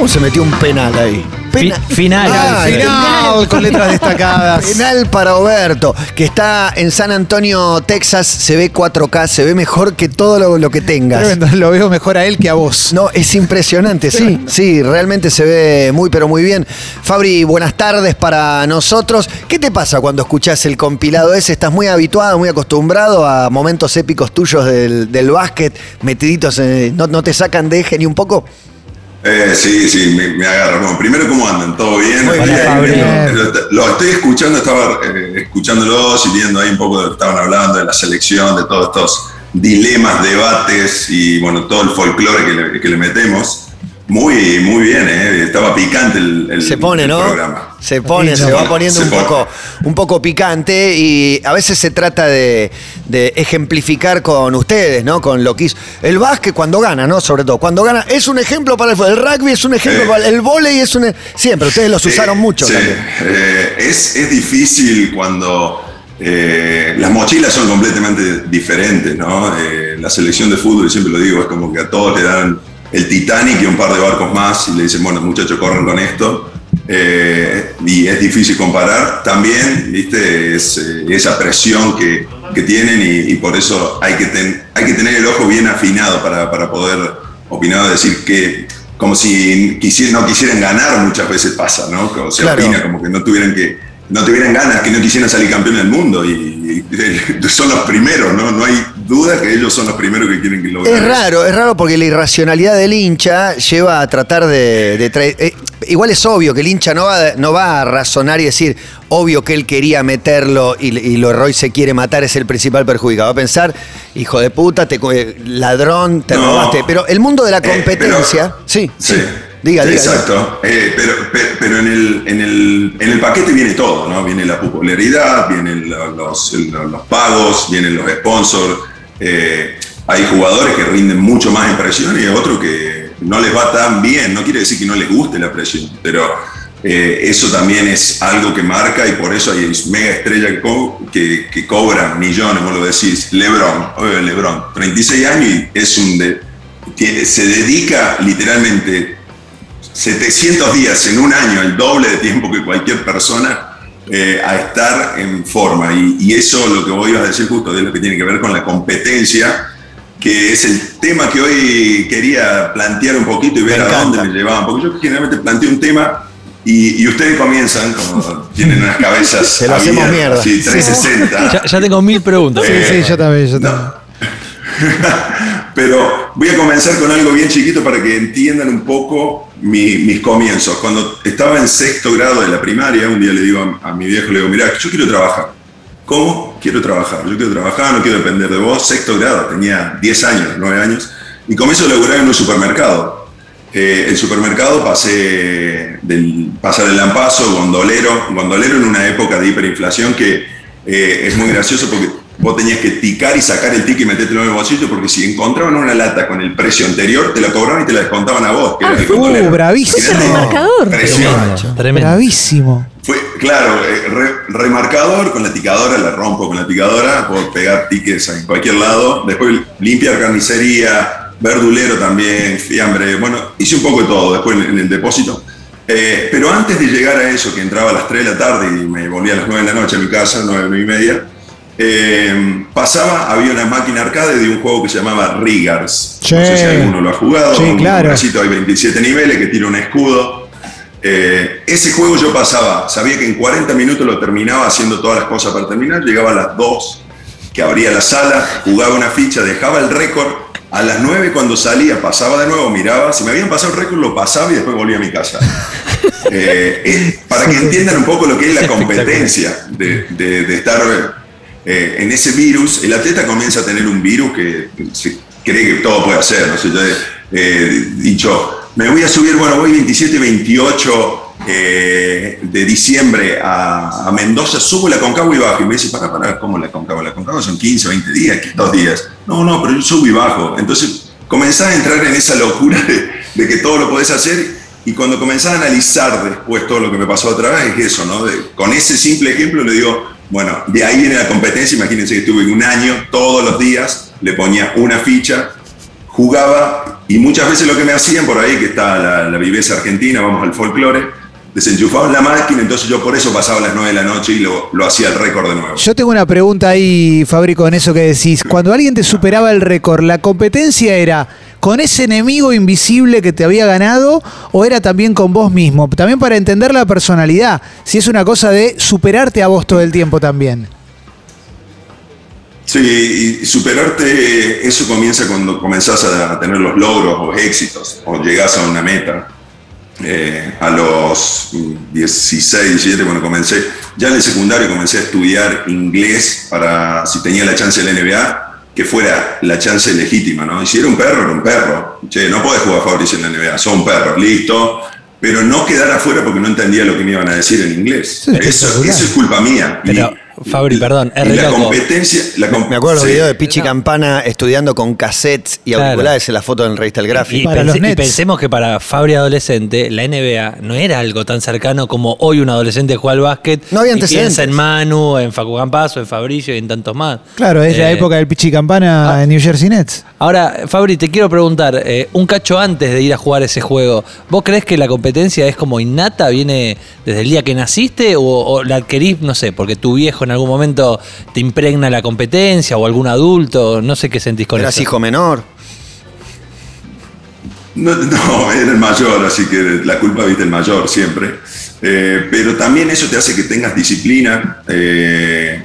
¿Cómo se metió un penal ahí? Fi- final. Ah, Final, con letras destacadas. Penal para Oberto, que está en San Antonio, Texas, se ve 4K, se ve mejor que todo lo, lo que tengas. Tremendo, Lo veo mejor a él que a vos. No, es impresionante, sí, sí, realmente se ve muy, pero muy bien. Fabri, buenas tardes para nosotros. ¿Qué te pasa cuando escuchás el compilado ese? ¿Estás muy habituado, muy acostumbrado a momentos épicos tuyos del, del básquet, metiditos, en- no, no te sacan de eje ni un poco? Eh, sí, sí, me, me agarra. Bueno, primero, ¿cómo andan? ¿Todo bien? Muy bien. Lo, lo estoy escuchando, estaba eh, escuchándolos y viendo ahí un poco de lo que estaban hablando, de la selección, de todos estos dilemas, debates y bueno, todo el folclore que le, que le metemos. Muy, muy bien, ¿eh? Estaba picante el, el- Se pone, el ¿no? programa. Se pone, se va poniendo Se un pone. poco, un poco picante y a veces se trata de, de ejemplificar con ustedes, ¿no? Con lo que hizo. El básquet cuando gana, ¿no? Sobre todo, cuando gana es un ejemplo para el fútbol. El rugby es un ejemplo Eh. para el vóley es un... e- Siempre, ustedes los usaron mucho sí. también. Eh, es, es difícil cuando eh, las mochilas son completamente diferentes, ¿no? Eh, la selección de fútbol, siempre lo digo, es como que a todos le dan el Titanic y un par de barcos más y le dicen, bueno, muchachos, corren con esto. Eh, y es difícil comparar. También, viste, es eh, esa presión que, que tienen y, y por eso hay que, ten- hay que tener el ojo bien afinado para, para poder opinar, decir que como si no quisieran ganar muchas veces pasa, ¿no? O se Claro. opina como que no tuvieran que no tuvieran ganas, que no quisieran salir campeón del mundo y, y son los primeros, ¿no? No hay duda que ellos son los primeros que quieren que lograr. Es raro, es raro porque la irracionalidad del hincha lleva a tratar de, de traer- eh, igual es obvio que el hincha no va, no va a razonar y decir, obvio que él quería meterlo y, y lo erró y se quiere matar, es el principal perjudicado. Va a pensar, hijo de puta, te, eh, ladrón, te No. robaste. Pero el mundo de la Eh, competencia, sí, sí, Sí. Diga, diga. Exacto. Eh, pero, pero, pero en, el, en, el, en el paquete viene todo, ¿no? Viene la popularidad, vienen lo- los, el- los pagos, vienen los sponsors. Eh, hay jugadores que rinden mucho más en presión y otros que no les va tan bien. No quiere decir que no les guste la presión, pero eh, eso también es algo que marca y por eso hay mega estrellas que, co- que, que cobran millones, vos lo decís. Lebron, oye, Lebron, 36 años y es un... se dedica literalmente 700 días en un año, el doble de tiempo que cualquier persona, eh, a estar en forma. Y, y eso lo que voy a decir justo de lo que tiene que ver con la competencia, que es el tema que hoy quería plantear un poquito y ver Me a encanta. dónde me llevaban. Porque yo generalmente planteo un tema y, y ustedes comienzan, como tienen unas cabezas Se lo hacemos abiertas, mierda. así, 360. Ya, ya tengo mil preguntas. Sí, sí, yo también, yo también. No. Pero voy a comenzar con algo bien chiquito para que entiendan un poco mi- mis comienzos. Cuando estaba en sexto grado de la primaria, un día le digo a, mi viejo, le digo, mira, yo quiero trabajar. ¿Cómo? Quiero trabajar. Yo quiero trabajar, no quiero depender de vos. Sexto grado, tenía 10 años, 9 años. Y comienzo a laburar en un supermercado. Eh, el supermercado pasé del pasar el lampazo, gondolero, gondolero en una época de hiperinflación que eh, es muy gracioso porque vos tenías que ticar y sacar el ticket y metértelo en el bolsillo porque si encontraban una lata con el precio anterior te la cobraban y te la descontaban a vos. Que Ah, eras el uh, bravísimo. Ese remarcador. Tremendo, tremendo. Bravísimo. Fue, claro, eh, re- remarcador con la ticadora, la rompo con la ticadora, puedo pegar tickets en cualquier lado. Después limpiar carnicería, verdulero también, fiambre. Bueno, hice un poco de todo después en, en el depósito. Eh, pero antes de llegar a eso, que entraba a las 3 de la tarde y me volvía a las 9 de la noche a mi casa, 9, 9 y media, eh, pasaba, había una máquina arcade de un juego que se llamaba Riggers. Sí. No sé si alguno lo ha jugado. Sí, un claro. bracito, hay 27 niveles que tira un escudo. Eh, ese juego yo pasaba, sabía que en 40 minutos lo terminaba haciendo todas las cosas para terminar, llegaba a las 2, que abría la sala, jugaba una ficha, dejaba el récord, a las 9 cuando salía pasaba de nuevo, miraba, si me habían pasado el récord lo pasaba y después volvía a mi casa. Eh, eh, para que entiendan un poco lo que es la competencia de, de- de estar eh, en ese virus, el atleta comienza a tener un virus que se cree que todo puede hacer. ¿no? eh, dicho, me voy a subir, bueno, voy 27, 28 eh, de diciembre a, a Mendoza, subo la Concagua y bajo. Y me dice, para, para, ¿cómo la Concagua? La Concagua son 15, 20 días, ¿qué dos días. No, no, pero yo subo y bajo. Entonces comenzás a entrar en esa locura de, de que todo lo podés hacer. Y cuando comenzás a analizar después todo lo que me pasó otra vez, es eso, ¿no? Con ese simple ejemplo le digo, Bueno, de ahí viene la competencia. Imagínense que estuve un año, todos los días, le ponía una ficha, jugaba y muchas veces lo que me hacían por ahí, que está la, la viveza argentina, vamos al folclore, desenchufaban la máquina, entonces yo por eso pasaba a las 9 de la noche y lo, lo hacía el récord de nuevo. Yo tengo una pregunta ahí, Fabri, con eso que decís. Cuando alguien te superaba el récord, ¿la competencia era con ese enemigo invisible que te había ganado o era también con vos mismo? También para entender la personalidad, si es una cosa de superarte a vos todo el tiempo también. Sí, y superarte, eso comienza cuando comenzás a tener los logros o éxitos o llegás a una meta. Eh, a los 16, 17, cuando comencé, ya en el secundario comencé a estudiar inglés para, si tenía la chance de la NBA, que fuera la chance legítima, ¿no? Y si era un perro, era un perro. Che, no podés jugar Fabricio en la NBA, son perros, listo. Pero no quedar afuera porque no entendía lo que me iban a decir en inglés. Eso, eso es culpa mía. Pero, Fabri, perdón, es y la loco. competencia. La com- Me acuerdo los sí. videos de Pichi Campana estudiando con cassettes y Claro. auriculares en la foto en revista El Y, Gráfico. para pense- los y pensemos que para Fabri adolescente, la NBA no era algo tan cercano como hoy un adolescente juega al básquet. No había y antecedentes. piensa en Manu, en Facu Campazo, en Fabricio y en tantos más. Claro, es la Eh, época del Pichi Campana ah. en New Jersey Nets. Ahora, Fabri, te quiero preguntar, eh, un cacho antes de ir a jugar ese juego, ¿vos crees que la competencia es como innata, viene desde el día que naciste o, o la adquirís, no sé, porque tu viejo en algún momento te impregna la competencia o algún adulto, no sé qué sentís con Eras eso? hijo menor. No, no, era el mayor, así que la culpa viste el mayor siempre. Eh, pero también eso te hace que tengas disciplina. eh,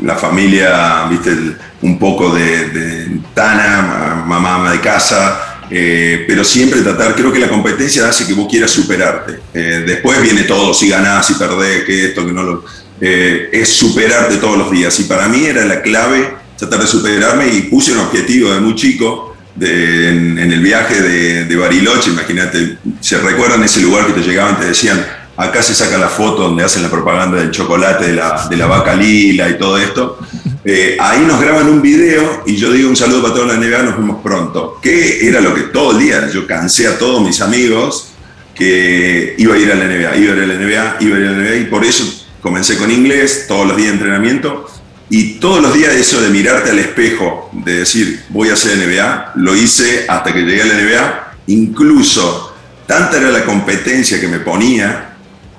la familia, viste, el- un poco de, de tana, ma- mamá ama de casa. eh, pero siempre tratar, creo que la competencia hace que vos quieras superarte. Eh, después viene todo, si ganás, si perdés, que esto, que no lo. Eh, es superarte todos los días. Y para mí era la clave tratar de superarme y puse un objetivo de muy chico en, el viaje de, de Bariloche, imagínate, se recuerdan ese lugar que te llegaban, te decían, acá se saca la foto donde hacen la propaganda del chocolate, de la, de la vaca lila y todo esto. Eh, ahí nos graban un video y yo digo un saludo para toda la NBA, nos vemos pronto. Que era lo que todo el día, yo cansé a todos mis amigos que iba a ir a la NBA, iba a ir a la NBA, iba a ir a la NBA y por eso comencé con inglés, todos los días de entrenamiento y todos los días eso de mirarte al espejo, de decir voy a hacer NBA, lo hice hasta que llegué a la NBA, incluso tanta era la competencia que me ponía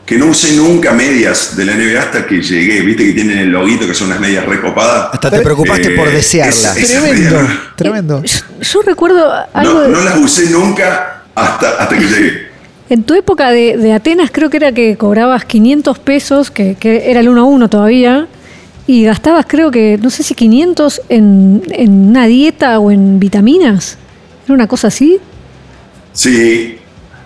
que no usé nunca medias de la NBA hasta que llegué, viste que tienen el loguito que son unas medias recopadas. Hasta te preocupaste Eh, por desearla. es- es- Tremendo, medias- tremendo. Yo, yo recuerdo algo no, de- no las usé nunca hasta, hasta que llegué. En tu época de, Atenas creo que era que cobrabas 500 pesos, que, era el 1 a 1 todavía, y gastabas creo que, no sé si 500 en, en una dieta o en vitaminas. ¿Era una cosa así? Sí,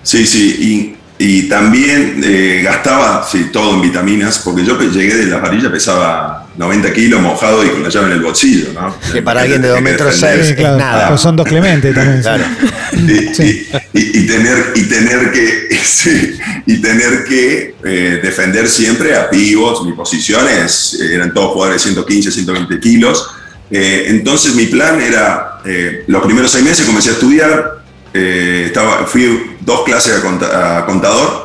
sí, sí. Y, también eh, gastaba sí, todo en vitaminas, porque yo llegué de la varilla, pesaba 90 kilos mojado y con la llave en el bolsillo, ¿no? Que para alguien de dos Tenía que metros defender. seis Sí, claro, nada. pues son dos Clemente también. Claro. y, Sí. y- y- y tener y tener que sí, y tener que eh, defender siempre a pivos mis posiciones eh, eran todos jugadores de 115 120 kilos Eh, entonces mi plan era eh, los primeros seis meses comencé a estudiar eh, estaba fui dos clases a contador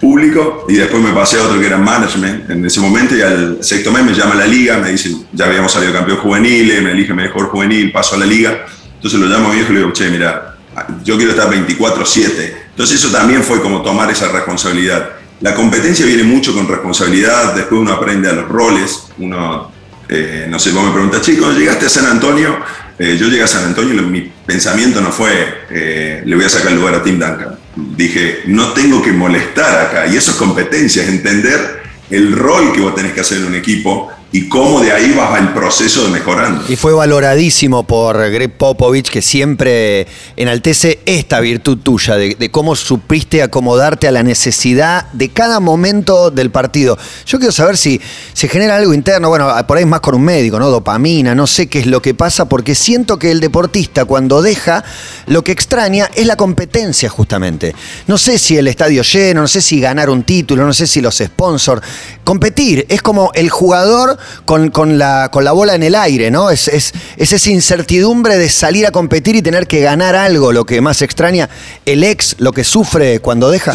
público y después me pasé a otro que era management en ese momento y al sexto mes me llama la liga me dicen ya habíamos salido campeón juvenil me elige mejor juvenil paso a la liga. Entonces lo llamo a mi viejo y le digo che mira yo quiero estar 24/7 entonces eso también fue como tomar esa responsabilidad. La competencia viene mucho con responsabilidad después uno aprende a los roles uno eh, no sé, vos me preguntas, chicos, llegaste a San Antonio, Eh, yo llegué a San Antonio y mi pensamiento no fue, eh, le voy a sacar el lugar a Tim Duncan. Dije, no tengo que molestar acá, y eso es competencia, es entender el rol que vos tenés que hacer en un equipo y cómo de ahí vas al proceso de mejorando. Y fue valoradísimo por Greg Popovich, que siempre enaltece esta virtud tuya, de, cómo supiste acomodarte a la necesidad de cada momento del partido. Yo quiero saber si se genera algo interno, bueno, por ahí es más con un médico, ¿no? Dopamina, no sé qué es lo que pasa, porque siento que el deportista cuando deja, lo que extraña es la competencia justamente. No sé si el estadio lleno, no sé si ganar un título, no sé si los sponsors. Competir es como el jugador con, con la, con la bola en el aire, ¿no? Es, es, es esa incertidumbre de salir a competir y tener que ganar algo, lo que más extraña. El ex, lo que sufre cuando deja.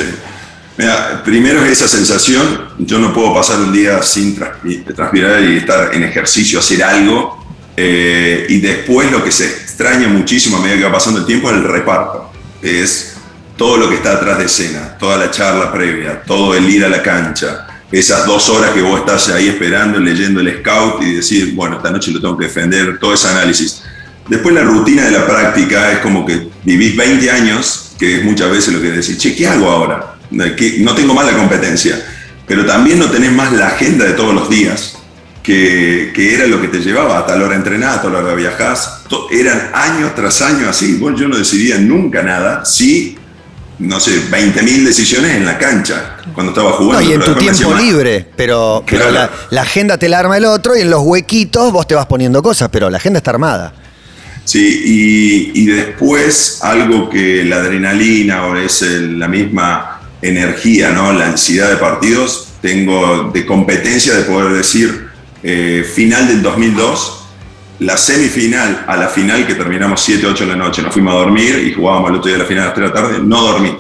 Mira, primero es esa sensación, yo no puedo pasar un día sin transpi- transpirar y estar en ejercicio, hacer algo, eh, y después lo que se extraña muchísimo a medida que va pasando el tiempo es el reparto, es todo lo que está atrás de escena, toda la charla previa, todo el ir a la cancha, esas dos horas que vos estás ahí esperando, leyendo el scout y decir, bueno, esta noche lo tengo que defender, todo ese análisis. Después la rutina de la práctica es como que vivís 20 años, que es muchas veces lo que decís, che, ¿qué hago ahora? Que no tengo más la competencia, pero también no tenés más la agenda de todos los días, que, que era lo que te llevaba a tal hora entrenás, a tal hora viajás. Eran años tras años así. Bueno, yo no decidía nunca nada, sí, no sé, 20.000 decisiones en la cancha cuando estaba No, jugando. y en tu tiempo libre, pero, la, la agenda te la arma el otro y en los huequitos vos te vas poniendo cosas, pero la agenda está armada. Sí, y, y después algo que la adrenalina o es el- la misma energía, ¿no? la ansiedad de partidos, tengo de competencia de poder decir, eh, final del 2002, la semifinal a la final que terminamos 7, 8 de la noche, nos fuimos a dormir y jugábamos el otro día de la final a las 3 de la tarde, no dormí.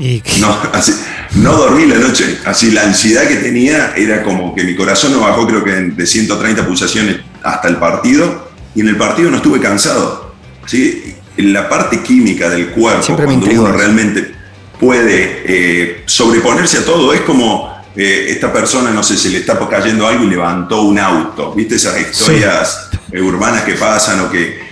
Y No, así, no dormí la noche. Así la ansiedad que tenía era como que mi corazón no bajó, creo que de 130 pulsaciones hasta el partido. Y en el partido no estuve cansado. ¿sí? En la parte química del cuerpo, Siempre cuando uno realmente puede eh, sobreponerse a todo, es como eh, esta persona, no sé, se le está cayendo algo y levantó un auto. ¿Viste esas historias urbanas que pasan o que.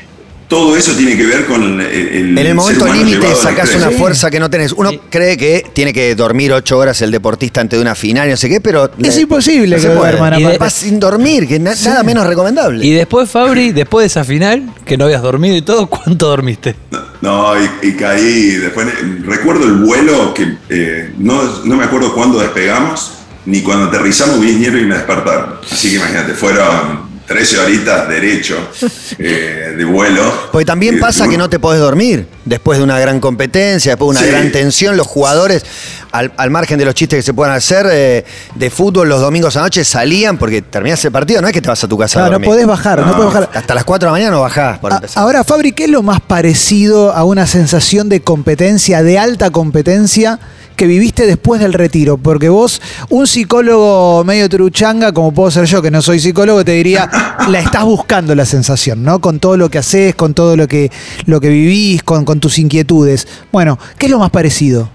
Todo eso tiene que ver con el, el En el momento límite extremo. una fuerza que no tenés. Uno cree que tiene que dormir ocho horas el deportista antes de una final, y no sé qué, pero. Es imposible que duerman, Y vas sin dormir, que na- nada menos recomendable. Y después, Fabri, después de esa final, que no habías dormido y todo, ¿cuánto dormiste? No, y, y caí. Después eh, recuerdo el vuelo que eh, no, no me acuerdo cuándo despegamos, ni cuando aterrizamos vinieron y me despertaron. Así que imagínate, fueron 13 horitas derecho eh, de vuelo. Porque también Y- pasa que no te podés dormir después de una gran competencia, después de una Sí. gran tensión. Los jugadores, al, al margen de los chistes que se puedan hacer eh, de fútbol los domingos anoche, salían porque terminás el partido. No es que te vas a tu casa a no, no dormir. podés bajar, no, No. podés bajar. Hasta las 4 de la mañana no bajás, por A- empezar. Ahora, Fabri, ¿qué es lo más parecido a una sensación de competencia, de alta competencia, que viviste después del retiro? Porque vos, un psicólogo medio truchanga, como puedo ser yo, que no soy psicólogo, te diría, la estás buscando la sensación, ¿no? Con todo lo que haces, con todo lo que, lo que vivís, con, con tus inquietudes. Bueno, ¿qué es lo más parecido?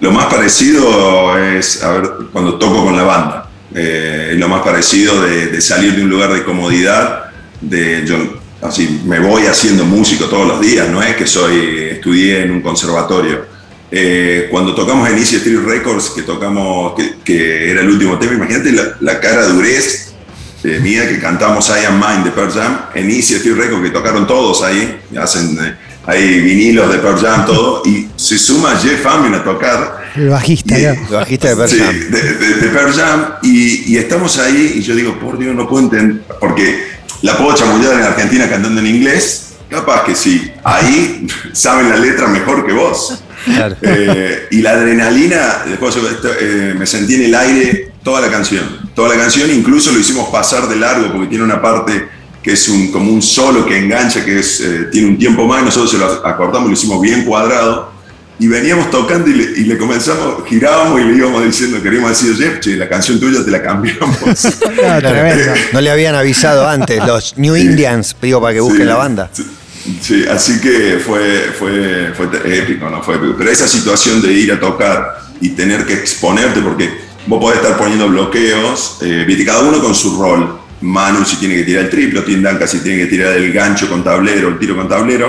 Lo más parecido es, a ver, cuando toco con la banda. Eh, es lo más parecido de, de salir de un lugar de comodidad. De, yo así, me voy haciendo músico todos los días, no es que soy, estudié en un conservatorio. Eh, cuando tocamos en Easy Street Records, que tocamos, que, que era el último tema, imagínate la, la cara durez eh, mía que cantamos I Am Mine de Pearl Jam en Easy Street Records, que tocaron todos ahí, hacen eh, hay vinilos de Pearl Jam, todo, y se suma Jeff Amin a tocar. El bajista, Y- ¿no? El bajista de Pearl Sí, Jam. de, de- de Pearl Jam, y, y estamos ahí, y yo digo, por Dios, no puedo entender, porque la puedo chamullar en Argentina cantando en inglés, capaz que sí, ahí saben la letra mejor que vos. Claro. Eh, y la adrenalina, después eh, me sentí en el aire toda la canción. Toda la canción, incluso lo hicimos pasar de largo porque tiene una parte que es un, como un solo que engancha, que es, eh, tiene un tiempo más, y nosotros se lo acortamos, lo hicimos bien cuadrado. Y veníamos tocando y le, y le comenzamos, girábamos y le íbamos diciendo, queríamos decir, Jeff, che, la canción tuya te la cambiamos. Tremendo. No le habían avisado antes, los New Indians, digo, para que busquen Sí, la banda. Sí, sí, así que fue, fue, fue épico, ¿no? Fue épico. Pero esa situación de ir a tocar y tener que exponerte, porque vos podés estar poniendo bloqueos, eh, cada uno con su rol. Manu si tiene que tirar el triple, Tim Duncan si tiene que tirar el gancho con tablero, el tiro con tablero.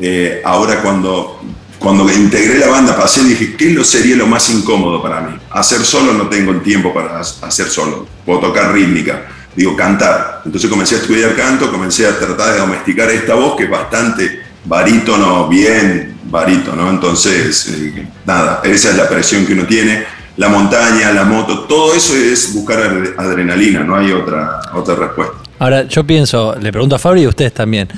Eh, ahora cuando, cuando integré la banda pasé y dije, ¿qué lo sería lo más incómodo para mí? Hacer solo no tengo el tiempo para hacer solo. Puedo tocar rítmica digo, cantar. Entonces comencé a estudiar canto, comencé a tratar de domesticar esta voz que es bastante barítono, bien barítono. Entonces, eh, nada, esa es la presión que uno tiene. La montaña, la moto, todo eso es buscar adre- adrenalina, no hay otra, otra respuesta. Ahora, yo pienso, le pregunto a Fabri y a ustedes también.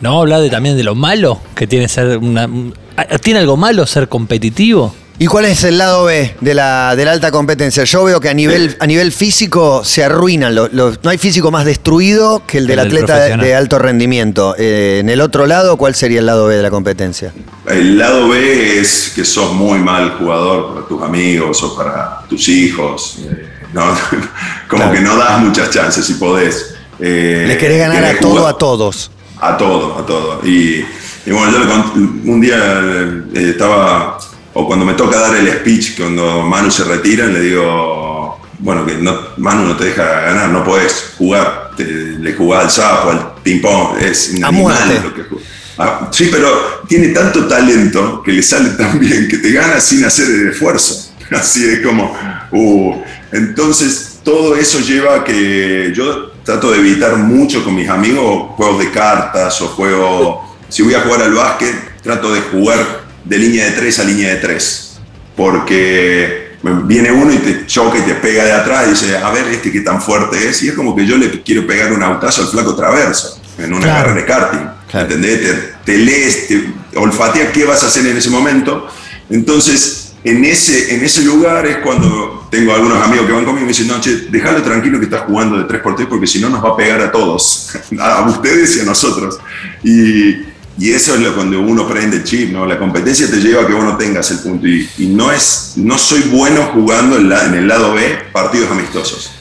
¿No hablar de, también de lo malo que tiene ser una. un- ¿Tiene algo malo ser competitivo? ¿Y cuál es el lado B de la, de la alta competencia? Yo veo que a nivel, a nivel físico se arruinan. los- los- no hay físico más destruido que el del El del atleta de, alto rendimiento. Eh, en el otro lado, ¿cuál sería el lado B de la competencia? El lado B es que sos muy mal jugador para tus amigos o para tus hijos. eh, ¿no? Como Claro. que no das muchas chances si podés. Eh, Le querés ganar a todo, jugar- a todos. a todo, a todo. Y, y bueno, yo un día eh, estaba, o cuando me toca dar el speech, cuando Manu se retira, le digo, bueno, que no, Manu no te deja ganar, no podés jugar, te- le jugás al sapo, al ping-pong, es un A animal muerte. lo que juega. Ah, sí, pero tiene tanto talento que le sale tan bien que te gana sin hacer el esfuerzo. Así es como, uh, entonces todo eso lleva a que yo trato de evitar mucho con mis amigos juegos de cartas o juego, si voy a jugar al básquet, trato de jugar de línea de 3 a línea de 3, porque viene uno y te choca y te pega de atrás y dice, a ver este qué tan fuerte es, y es como que yo le quiero pegar un autazo al flaco traverso en una Claro. carrera de karting, Claro. ¿entendés? Te, te lees, te olfateas qué vas a hacer en ese momento, entonces en ese, en ese lugar es cuando tengo algunos amigos que van conmigo y me dicen, no, che, déjalo tranquilo que estás jugando de 3x3 porque si no nos va a pegar a todos, a ustedes y a nosotros. Y, y eso es lo cuando uno prende el chip, ¿no? La competencia te lleva a que vos no tengas el punto. Y, y no, es, no soy bueno jugando en, el lado B partidos amistosos.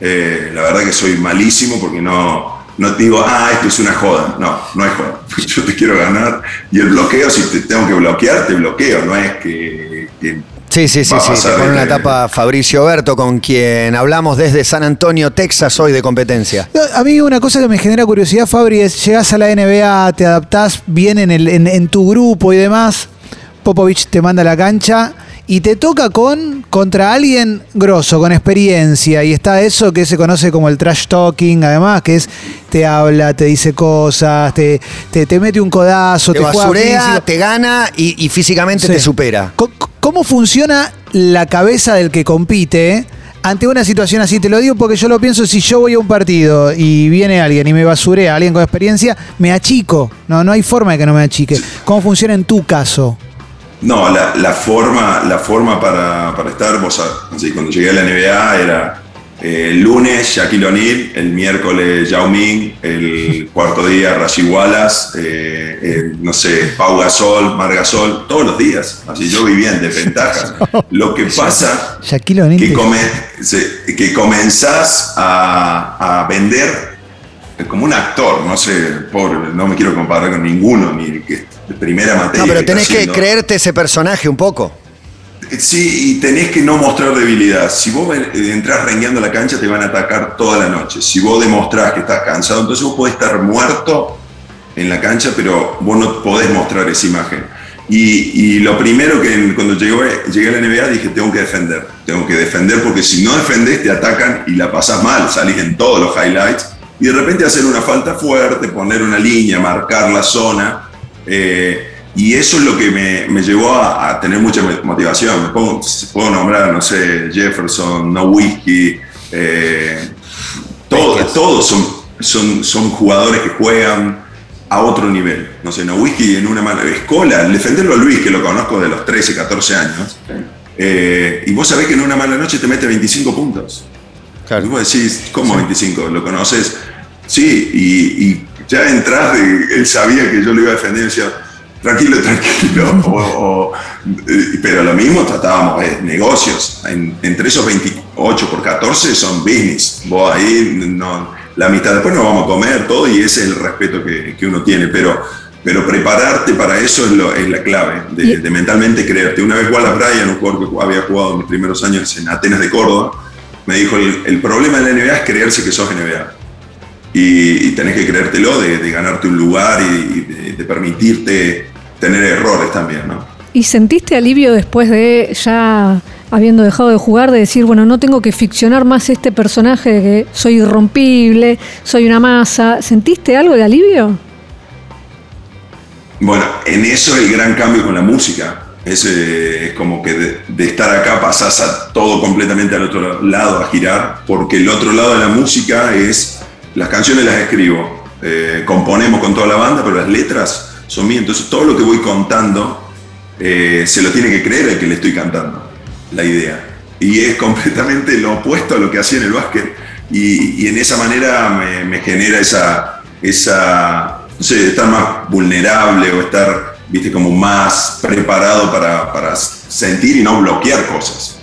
Eh, la verdad que soy malísimo porque no, no te digo, ah, esto es una joda. No, no es joda. Yo te quiero ganar. Y el bloqueo, si te tengo que bloquear, te bloqueo. No es que Sí, sí, sí, sí. Te pone una tapa Fabricio Berto, con quien hablamos desde San Antonio, Texas, hoy de competencia. A mí una cosa que me genera curiosidad, Fabri, es llegás a la NBA, te adaptás bien en, el, en, en tu grupo y demás. Popovich te manda a la cancha y te toca con contra alguien grosso, con experiencia. Y está eso que se conoce como el trash talking, además, que es te habla, te dice cosas, te, te, te mete un codazo, Te te, basurea, te gana y, y físicamente Sí. te supera. ¿Cómo funciona la cabeza del que compite ante una situación así? Te lo digo porque yo lo pienso, si yo voy a un partido y viene alguien y me basurea, alguien con experiencia, me achico. No, no hay forma de que no me achique. ¿Cómo funciona en tu caso? No, la, la forma, la forma para, para estar, vos así, cuando llegué a la NBA era eh, el lunes Shaquille O'Neal, el miércoles Yao Ming, el cuarto día Rashi Wallace, eh, eh, no sé, Pau Gasol, Mar Gasol, todos los días. Así yo vivía en desventajas. Lo que pasa Shaquille O'Neal. que, come- se- que comenzás a, a vender como un actor, no sé, pobre, no me quiero comparar con ninguno, ni el que de primera materia. No, pero tenés que creerte ese personaje un poco. Sí, y tenés que no mostrar debilidad. Si vos eh, entrás rengueando a la cancha, te van a atacar toda la noche. Si vos demostrás que estás cansado, entonces vos podés estar muerto en la cancha, pero vos no podés mostrar esa imagen. Y, y lo primero que cuando llegué, llegué a la NBA dije, tengo que defender. Tengo que defender porque si no defendés te atacan y la pasás mal, salís en todos los highlights. Y de repente hacer una falta fuerte, poner una línea, marcar la zona. Eh, y eso es lo que me, me llevó a, a tener mucha motivación. Me pongo, puedo nombrar, no sé, Jefferson, No Whiskey, eh, todo- Bestias. todos son, son, son jugadores que juegan a otro nivel. No sé, No Whiskey en una mala escola, defenderlo a Luis, que lo conozco de los 13, 14 años, eh, y vos sabés que en una mala noche te mete 25 puntos. Y vos decís, ¿cómo 25? ¿Lo conoces? Sí, y, y ya entras, de, él sabía que yo lo iba a defender decía, tranquilo, tranquilo. O- o- eh, pero lo mismo tratábamos de negocios. En- entre esos 28 por 14 son business. Vos ahí, no, la mitad después nos vamos a comer todo y ese es el respeto que, que uno tiene. Pero, pero prepararte para eso es, lo- es la clave, de, de mentalmente creerte. Una vez Wallace Bryan, un jugador que había jugado en mis primeros años en Atenas de Córdoba, me dijo, el, el problema de la NBA es creerse que sos NBA. Y, y tenés que creértelo de, de ganarte un lugar y, y de, de permitirte tener errores también, ¿no? ¿Y sentiste alivio después de ya habiendo dejado de jugar, de decir, bueno, no tengo que ficcionar más este personaje de que soy irrompible, soy una masa? ¿Sentiste algo de alivio? Bueno, en eso el gran cambio con la música. Es, eh, es como que de, de estar acá pasás a todo completamente al otro lado, a girar, porque el otro lado de la música es, las canciones las escribo, eh, componemos con toda la banda, pero las letras son mías, entonces todo lo que voy contando eh, se lo tiene que creer el que le estoy cantando, la idea. Y es completamente lo opuesto a lo que hacía en el básquet. Y, en esa manera me, me genera esa, esa, no sé, estar más vulnerable o estar viste, como más preparado para, para sentir y no bloquear cosas.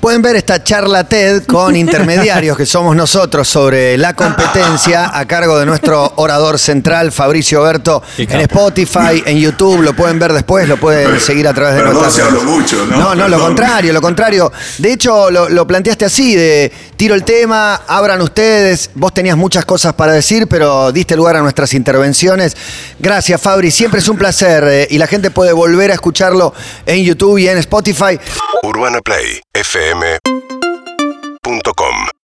Pueden ver esta charla TED con intermediarios que somos nosotros sobre la competencia a cargo de nuestro orador central Fabricio Berto en. Spotify, en YouTube, lo pueden ver después, lo pueden seguir a través de nuestras si hablo redes. mucho, ¿no? No, no, lo contrario, lo contrario. De hecho, lo, lo planteaste así, de tiro el tema, abran ustedes, vos tenías muchas cosas para decir, pero diste lugar a nuestras intervenciones. Gracias, Fabri, siempre es un placer eh, y la gente puede volver a escucharlo en YouTube y en Spotify. UrbanaPlayFM.com